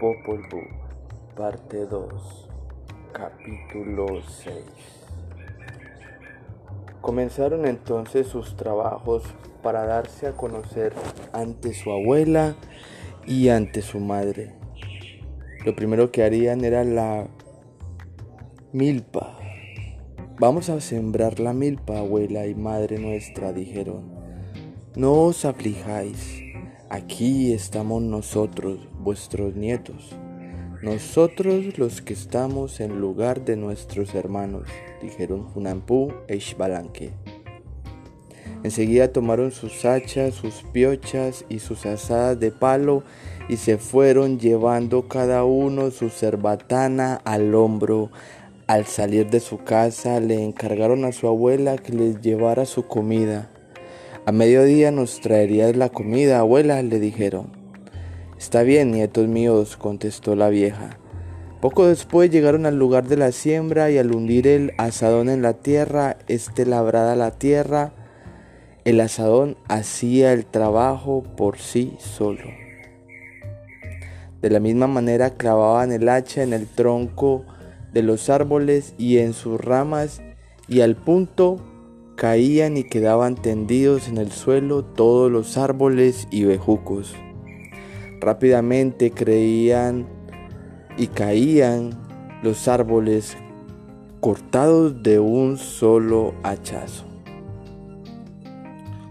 Popol parte 2, capítulo 6. Comenzaron entonces sus trabajos para darse a conocer ante su abuela y ante su madre. Lo primero que harían era la milpa. Vamos a sembrar la milpa, abuela y madre nuestra, dijeron. No os aflijáis Aquí estamos nosotros, vuestros nietos, nosotros los que estamos en lugar de nuestros hermanos, dijeron Funampu e Ishbalanque. Enseguida tomaron sus hachas, sus piochas y sus asadas de palo y se fueron llevando cada uno su cerbatana al hombro. Al salir de su casa le encargaron a su abuela que les llevara su comida. A mediodía nos traerías la comida, abuela, le dijeron. Está bien, nietos míos, contestó la vieja. Poco después llegaron al lugar de la siembra y al hundir el asadón en la tierra, este labrada la tierra, el asadón hacía el trabajo por sí solo. De la misma manera clavaban el hacha en el tronco de los árboles y en sus ramas y al punto caían y quedaban tendidos en el suelo todos los árboles y bejucos. Rápidamente creían y caían los árboles cortados de un solo hachazo.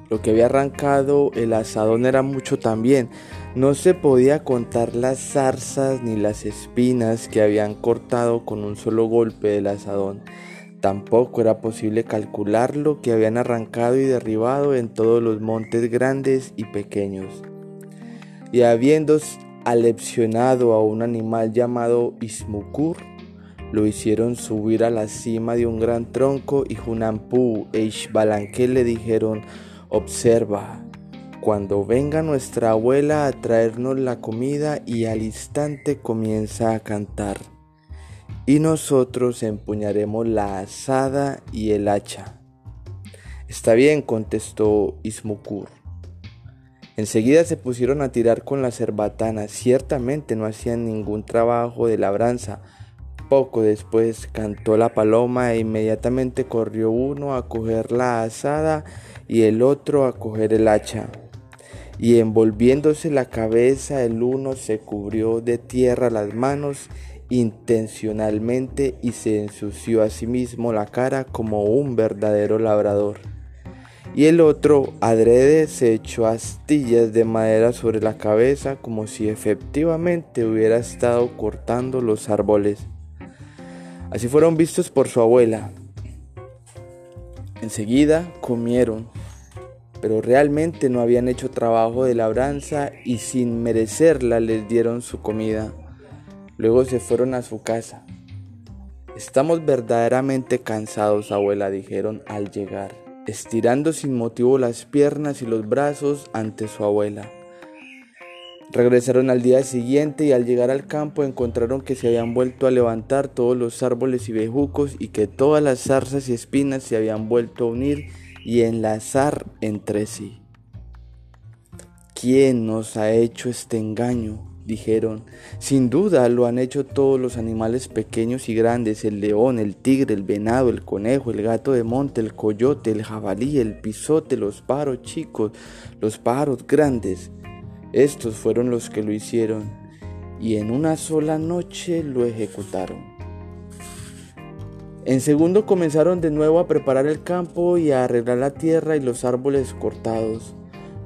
Lo que había arrancado el asadón era mucho también. No se podía contar las zarzas ni las espinas que habían cortado con un solo golpe del asadón. Tampoco era posible calcular lo que habían arrancado y derribado en todos los montes grandes y pequeños. Y habiendo aleccionado a un animal llamado Ismukur, lo hicieron subir a la cima de un gran tronco y Junampú e Ishbalanque le dijeron, observa, cuando venga nuestra abuela a traernos la comida y al instante comienza a cantar y nosotros empuñaremos la asada y el hacha. Está bien, contestó Ismukur. Enseguida se pusieron a tirar con la cerbatana. Ciertamente no hacían ningún trabajo de labranza. Poco después cantó la paloma e inmediatamente corrió uno a coger la asada y el otro a coger el hacha. Y envolviéndose la cabeza el uno se cubrió de tierra las manos intencionalmente y se ensució a sí mismo la cara como un verdadero labrador. Y el otro, adrede, se echó astillas de madera sobre la cabeza como si efectivamente hubiera estado cortando los árboles. Así fueron vistos por su abuela. Enseguida comieron, pero realmente no habían hecho trabajo de labranza y sin merecerla les dieron su comida. Luego se fueron a su casa. Estamos verdaderamente cansados, abuela, dijeron al llegar, estirando sin motivo las piernas y los brazos ante su abuela. Regresaron al día siguiente y al llegar al campo encontraron que se habían vuelto a levantar todos los árboles y bejucos y que todas las zarzas y espinas se habían vuelto a unir y enlazar entre sí. ¿Quién nos ha hecho este engaño? Dijeron. Sin duda lo han hecho todos los animales pequeños y grandes, el león, el tigre, el venado, el conejo, el gato de monte, el coyote, el jabalí, el pisote, los pájaros chicos, los pájaros grandes. Estos fueron los que lo hicieron y en una sola noche lo ejecutaron. En segundo comenzaron de nuevo a preparar el campo y a arreglar la tierra y los árboles cortados.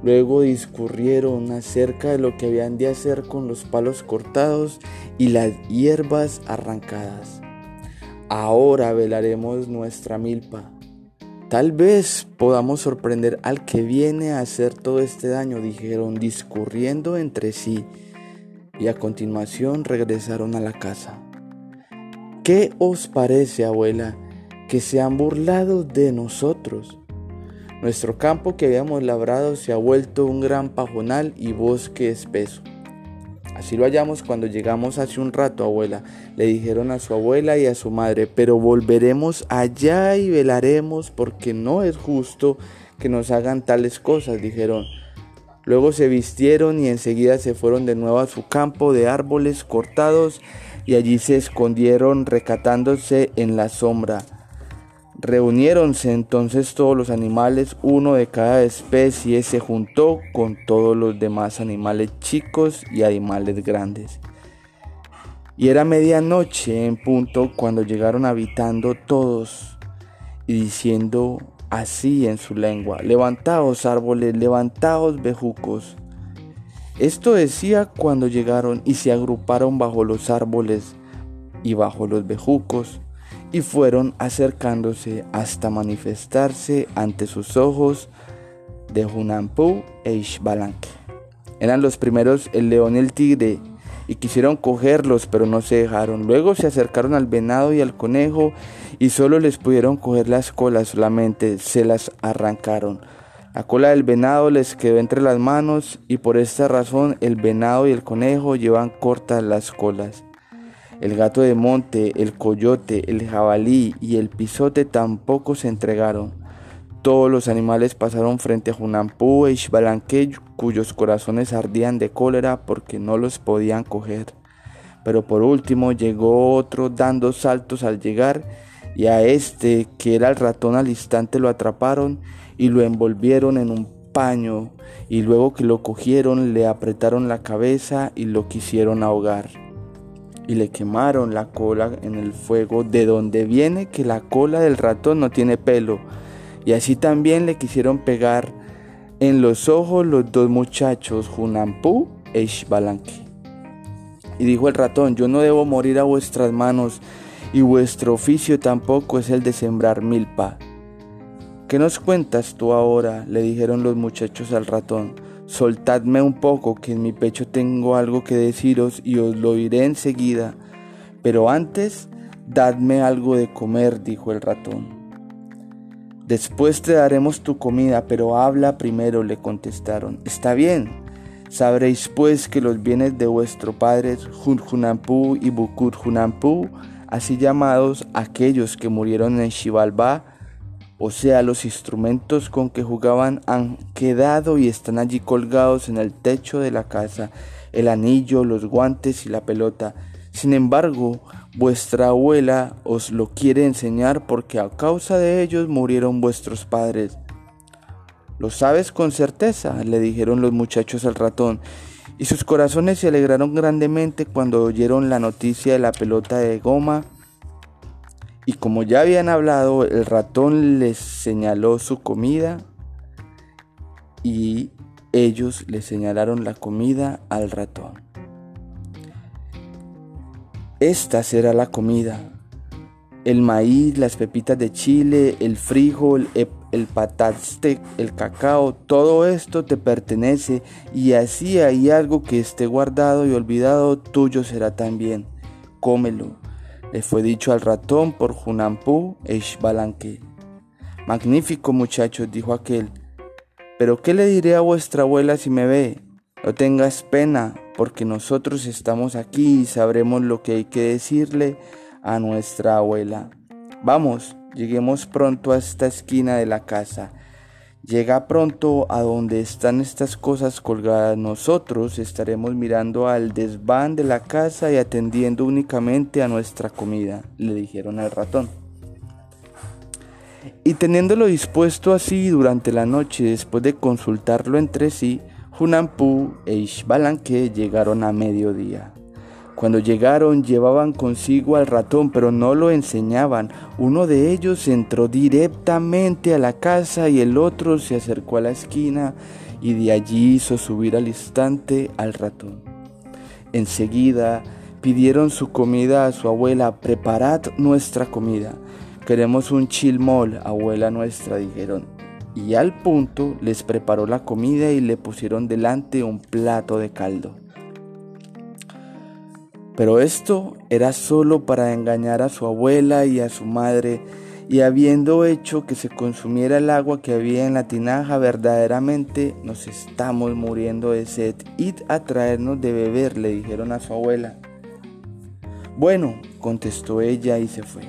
Luego discurrieron acerca de lo que habían de hacer con los palos cortados y las hierbas arrancadas. Ahora velaremos nuestra milpa. Tal vez podamos sorprender al que viene a hacer todo este daño, dijeron, discurriendo entre sí, y a continuación regresaron a la casa. ¿Qué os parece, abuela, que se han burlado de nosotros? Nuestro campo que habíamos labrado se ha vuelto un gran pajonal y bosque espeso. Así lo hallamos cuando llegamos hace un rato, abuela, le dijeron a su abuela y a su madre, pero volveremos allá y velaremos porque no es justo que nos hagan tales cosas, dijeron. Luego se vistieron y enseguida se fueron de nuevo a su campo de árboles cortados y allí se escondieron recatándose en la sombra. Reuniéronse entonces todos los animales, uno de cada especie se juntó con todos los demás animales chicos y animales grandes. Y era medianoche en punto cuando llegaron habitando todos y diciendo así en su lengua, levantaos árboles, levantaos bejucos. Esto decía cuando llegaron y se agruparon bajo los árboles y bajo los bejucos y fueron acercándose hasta manifestarse ante sus ojos de Hunampú e Ishbalanque. Eran los primeros el león y el tigre y quisieron cogerlos, pero no se dejaron. Luego se acercaron al venado y al conejo y solo les pudieron coger las colas, solamente se las arrancaron. La cola del venado les quedó entre las manos y por esta razón el venado y el conejo llevan cortas las colas. El gato de monte, el coyote, el jabalí y el pisote tampoco se entregaron. Todos los animales pasaron frente a Junampú e Ishbalanque, cuyos corazones ardían de cólera porque no los podían coger. Pero por último llegó otro dando saltos al llegar, y a este, que era el ratón al instante, lo atraparon y lo envolvieron en un paño, y luego que lo cogieron le apretaron la cabeza y lo quisieron ahogar. Y le quemaron la cola en el fuego, de donde viene que la cola del ratón no tiene pelo y así también le quisieron pegar en los ojos los dos muchachos, Junampú e Ishbalanque. Y dijo el ratón, yo no debo morir a vuestras manos, y vuestro oficio tampoco es el de sembrar milpa. ¿Qué nos cuentas tú ahora? le dijeron los muchachos al ratón. Soltadme un poco, que en mi pecho tengo algo que deciros y os lo diré enseguida. Pero antes, dadme algo de comer, dijo el ratón. Después te daremos tu comida, pero habla primero, le contestaron. Está bien. Sabréis pues que los bienes de vuestro padre Junjunampú y Bukur Junampú, así llamados aquellos que murieron en Xibalbá, o sea, los instrumentos con que jugaban han quedado y están allí colgados en el techo de la casa, el anillo, los guantes y la pelota. Sin embargo, Vuestra abuela os lo quiere enseñar porque a causa de ellos murieron vuestros padres. ¿Lo sabes con certeza? le dijeron los muchachos al ratón, y sus corazones se alegraron grandemente cuando oyeron la noticia de la pelota de goma. Y como ya habían hablado, el ratón les señaló su comida y ellos le señalaron la comida al ratón. Esta será la comida. El maíz, las pepitas de chile, el frijol, el, el el cacao, todo esto te pertenece y así hay algo que esté guardado y olvidado, tuyo será también. Cómelo. Le fue dicho al ratón por Junampú e Balanque. Magnífico muchachos, dijo aquel. Pero ¿qué le diré a vuestra abuela si me ve? No tengas pena, porque nosotros estamos aquí y sabremos lo que hay que decirle a nuestra abuela. Vamos, lleguemos pronto a esta esquina de la casa. Llega pronto a donde están estas cosas colgadas. Nosotros estaremos mirando al desván de la casa y atendiendo únicamente a nuestra comida, le dijeron al ratón. Y teniéndolo dispuesto así durante la noche, después de consultarlo entre sí, Hunampú e Ishbalanque llegaron a mediodía. Cuando llegaron llevaban consigo al ratón, pero no lo enseñaban. Uno de ellos entró directamente a la casa y el otro se acercó a la esquina y de allí hizo subir al instante al ratón. Enseguida pidieron su comida a su abuela, preparad nuestra comida. Queremos un chilmol, abuela nuestra, dijeron y al punto les preparó la comida y le pusieron delante un plato de caldo. Pero esto era solo para engañar a su abuela y a su madre, y habiendo hecho que se consumiera el agua que había en la tinaja, verdaderamente nos estamos muriendo de sed. Id a traernos de beber, le dijeron a su abuela. Bueno, contestó ella y se fue.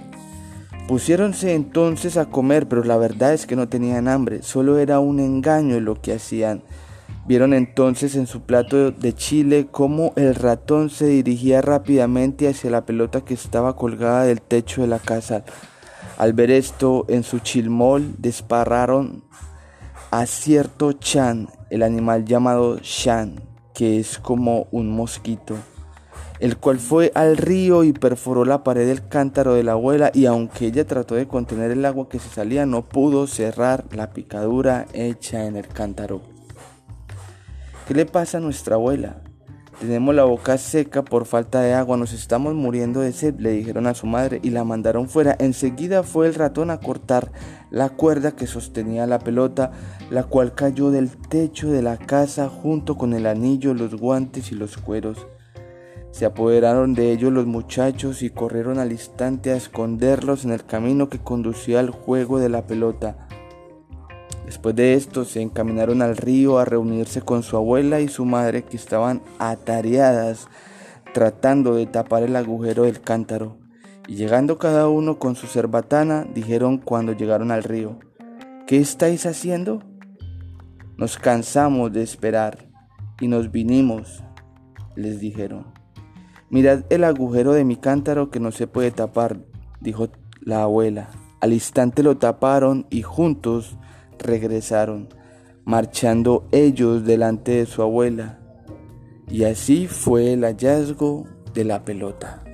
Pusiéronse entonces a comer, pero la verdad es que no tenían hambre, solo era un engaño lo que hacían. Vieron entonces en su plato de chile cómo el ratón se dirigía rápidamente hacia la pelota que estaba colgada del techo de la casa. Al ver esto, en su chilmol desparraron a cierto chan, el animal llamado shan, que es como un mosquito, el cual fue al río y perforó la pared del cántaro de la abuela y aunque ella trató de contener el agua que se salía, no pudo cerrar la picadura hecha en el cántaro. ¿Qué le pasa a nuestra abuela? Tenemos la boca seca por falta de agua, nos estamos muriendo de sed, le dijeron a su madre y la mandaron fuera. Enseguida fue el ratón a cortar la cuerda que sostenía la pelota, la cual cayó del techo de la casa junto con el anillo, los guantes y los cueros. Se apoderaron de ellos los muchachos y corrieron al instante a esconderlos en el camino que conducía al juego de la pelota. Después de esto se encaminaron al río a reunirse con su abuela y su madre que estaban atareadas tratando de tapar el agujero del cántaro. Y llegando cada uno con su cerbatana, dijeron cuando llegaron al río, ¿qué estáis haciendo? Nos cansamos de esperar y nos vinimos, les dijeron. Mirad el agujero de mi cántaro que no se puede tapar, dijo la abuela. Al instante lo taparon y juntos regresaron, marchando ellos delante de su abuela. Y así fue el hallazgo de la pelota.